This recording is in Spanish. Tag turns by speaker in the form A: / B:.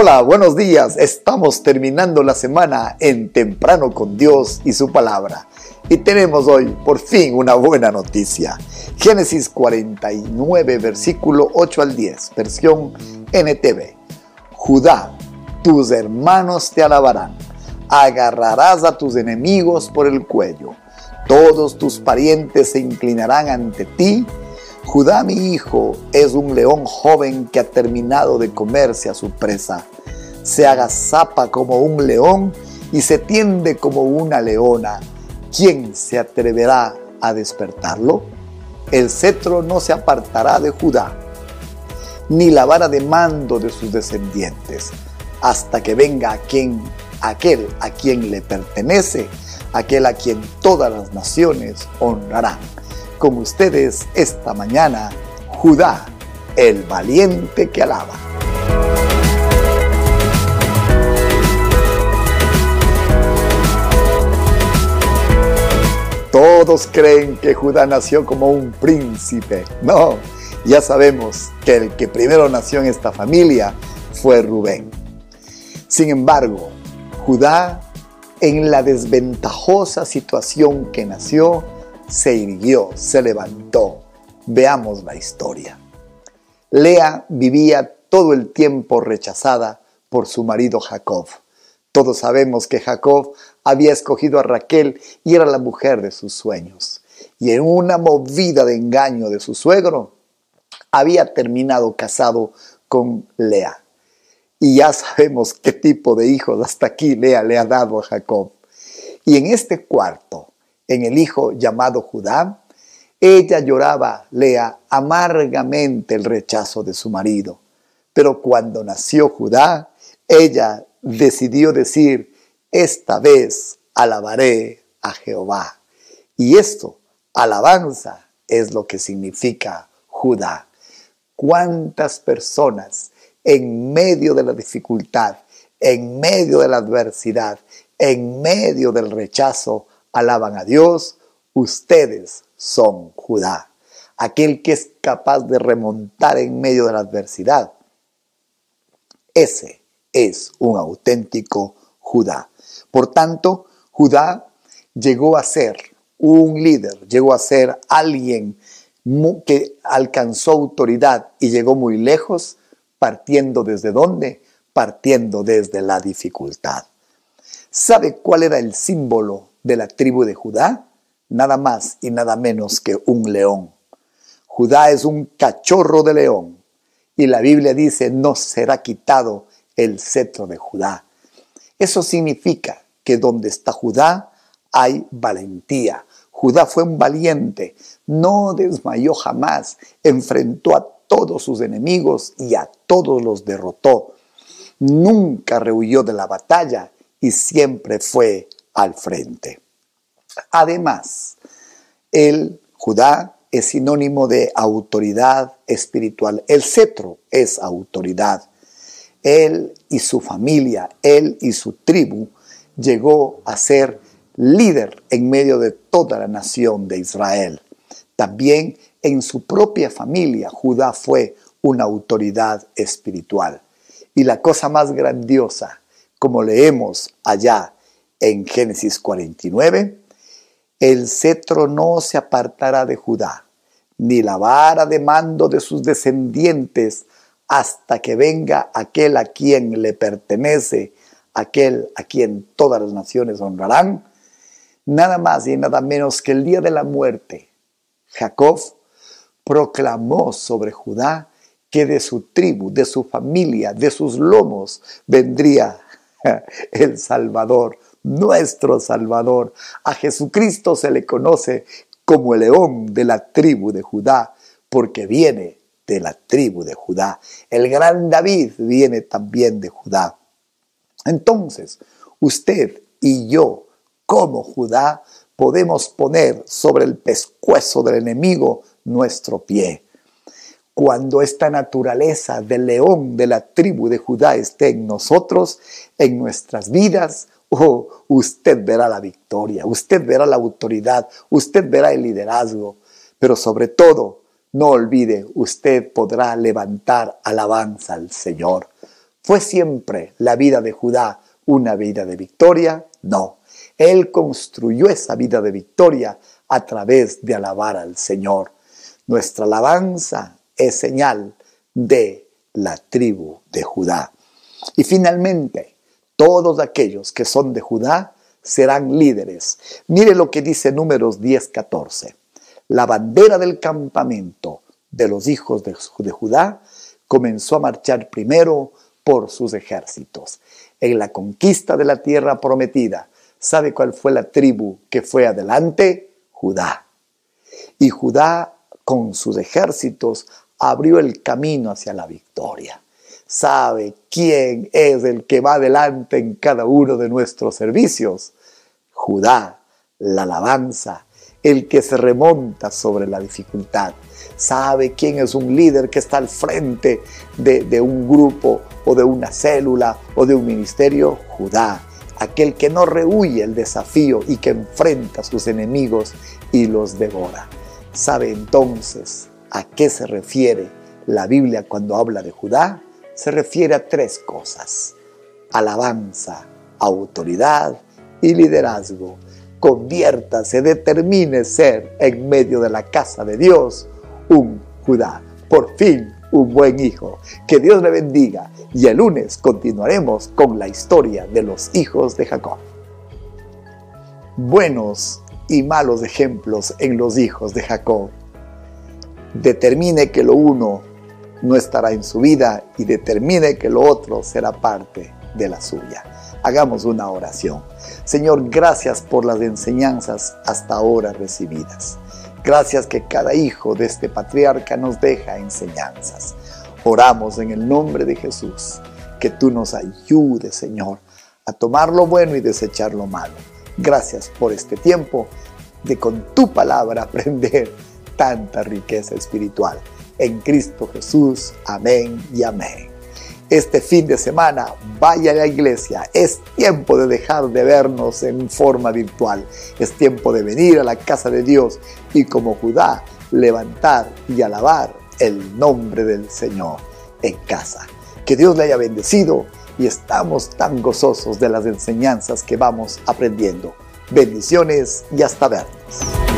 A: Hola, buenos días. Estamos terminando la semana en temprano con Dios y su palabra. Y tenemos hoy por fin una buena noticia. Génesis 49, versículo 8 al 10, versión NTV. Judá, tus hermanos te alabarán. Agarrarás a tus enemigos por el cuello. Todos tus parientes se inclinarán ante ti Judá, mi hijo, es un león joven que ha terminado de comerse a su presa. Se agazapa como un león y se tiende como una leona. ¿Quién se atreverá a despertarlo? El cetro no se apartará de Judá, ni la vara de mando de sus descendientes, hasta que venga a quien, aquel a quien le pertenece, aquel a quien todas las naciones honrarán con ustedes esta mañana, Judá, el valiente que alaba. Todos creen que Judá nació como un príncipe. No, ya sabemos que el que primero nació en esta familia fue Rubén. Sin embargo, Judá, en la desventajosa situación que nació, se irguió, se levantó. Veamos la historia. Lea vivía todo el tiempo rechazada por su marido Jacob. Todos sabemos que Jacob había escogido a Raquel y era la mujer de sus sueños. Y en una movida de engaño de su suegro, había terminado casado con Lea. Y ya sabemos qué tipo de hijos hasta aquí Lea le ha dado a Jacob. Y en este cuarto, en el hijo llamado Judá, ella lloraba, Lea, amargamente el rechazo de su marido. Pero cuando nació Judá, ella decidió decir, esta vez alabaré a Jehová. Y esto, alabanza, es lo que significa Judá. ¿Cuántas personas en medio de la dificultad, en medio de la adversidad, en medio del rechazo, alaban a Dios, ustedes son Judá, aquel que es capaz de remontar en medio de la adversidad. Ese es un auténtico Judá. Por tanto, Judá llegó a ser un líder, llegó a ser alguien que alcanzó autoridad y llegó muy lejos, partiendo desde dónde? Partiendo desde la dificultad. ¿Sabe cuál era el símbolo de la tribu de Judá, nada más y nada menos que un león. Judá es un cachorro de león y la Biblia dice no será quitado el cetro de Judá. Eso significa que donde está Judá hay valentía. Judá fue un valiente, no desmayó jamás, enfrentó a todos sus enemigos y a todos los derrotó. Nunca rehuyó de la batalla y siempre fue al frente. Además, el Judá es sinónimo de autoridad espiritual. El cetro es autoridad. Él y su familia, él y su tribu llegó a ser líder en medio de toda la nación de Israel. También en su propia familia, Judá fue una autoridad espiritual. Y la cosa más grandiosa, como leemos allá en Génesis 49, el cetro no se apartará de Judá, ni la vara de mando de sus descendientes, hasta que venga aquel a quien le pertenece, aquel a quien todas las naciones honrarán, nada más y nada menos que el día de la muerte, Jacob proclamó sobre Judá que de su tribu, de su familia, de sus lomos vendría el Salvador, nuestro Salvador. A Jesucristo se le conoce como el león de la tribu de Judá, porque viene de la tribu de Judá. El gran David viene también de Judá. Entonces, usted y yo, como Judá, podemos poner sobre el pescuezo del enemigo nuestro pie. Cuando esta naturaleza del león de la tribu de Judá esté en nosotros, en nuestras vidas, oh, usted verá la victoria, usted verá la autoridad, usted verá el liderazgo, pero sobre todo, no olvide, usted podrá levantar alabanza al Señor, ¿Fue siempre la vida de Judá una vida de victoria? No. Él construyó esa vida de victoria a través de alabar al Señor. Nuestra alabanza es señal de la tribu de Judá. Y finalmente, todos aquellos que son de Judá serán líderes. Mire lo que dice Números 10:14. La bandera del campamento de los hijos de, de Judá comenzó a marchar primero por sus ejércitos. En la conquista de la tierra prometida, ¿sabe cuál fue la tribu que fue adelante? Judá. Y Judá con sus ejércitos abrió el camino hacia la victoria. ¿Sabe quién es el que va adelante en cada uno de nuestros servicios? Judá, la alabanza, el que se remonta sobre la dificultad. ¿Sabe quién es un líder que está al frente de, de un grupo o de una célula o de un ministerio? Judá, aquel que no rehuye el desafío y que enfrenta a sus enemigos y los devora. ¿Sabe entonces a qué se refiere la Biblia cuando habla de Judá? Se refiere a tres cosas. Alabanza, autoridad y liderazgo. Conviértase, determine ser en medio de la casa de Dios un Judá. Por fin, un buen hijo. Que Dios le bendiga y el lunes continuaremos con la historia de los hijos de Jacob. Buenos y malos ejemplos en los hijos de Jacob. Determine que lo uno no estará en su vida y determine que lo otro será parte de la suya. Hagamos una oración. Señor, gracias por las enseñanzas hasta ahora recibidas. Gracias que cada hijo de este patriarca nos deja enseñanzas. Oramos en el nombre de Jesús, que tú nos ayudes, Señor, a tomar lo bueno y desechar lo malo. Gracias por este tiempo de con tu palabra aprender tanta riqueza espiritual. En Cristo Jesús, amén y amén. Este fin de semana vaya a la iglesia. Es tiempo de dejar de vernos en forma virtual. Es tiempo de venir a la casa de Dios y como Judá levantar y alabar el nombre del Señor en casa. Que Dios le haya bendecido y estamos tan gozosos de las enseñanzas que vamos aprendiendo. Bendiciones y hasta vernos.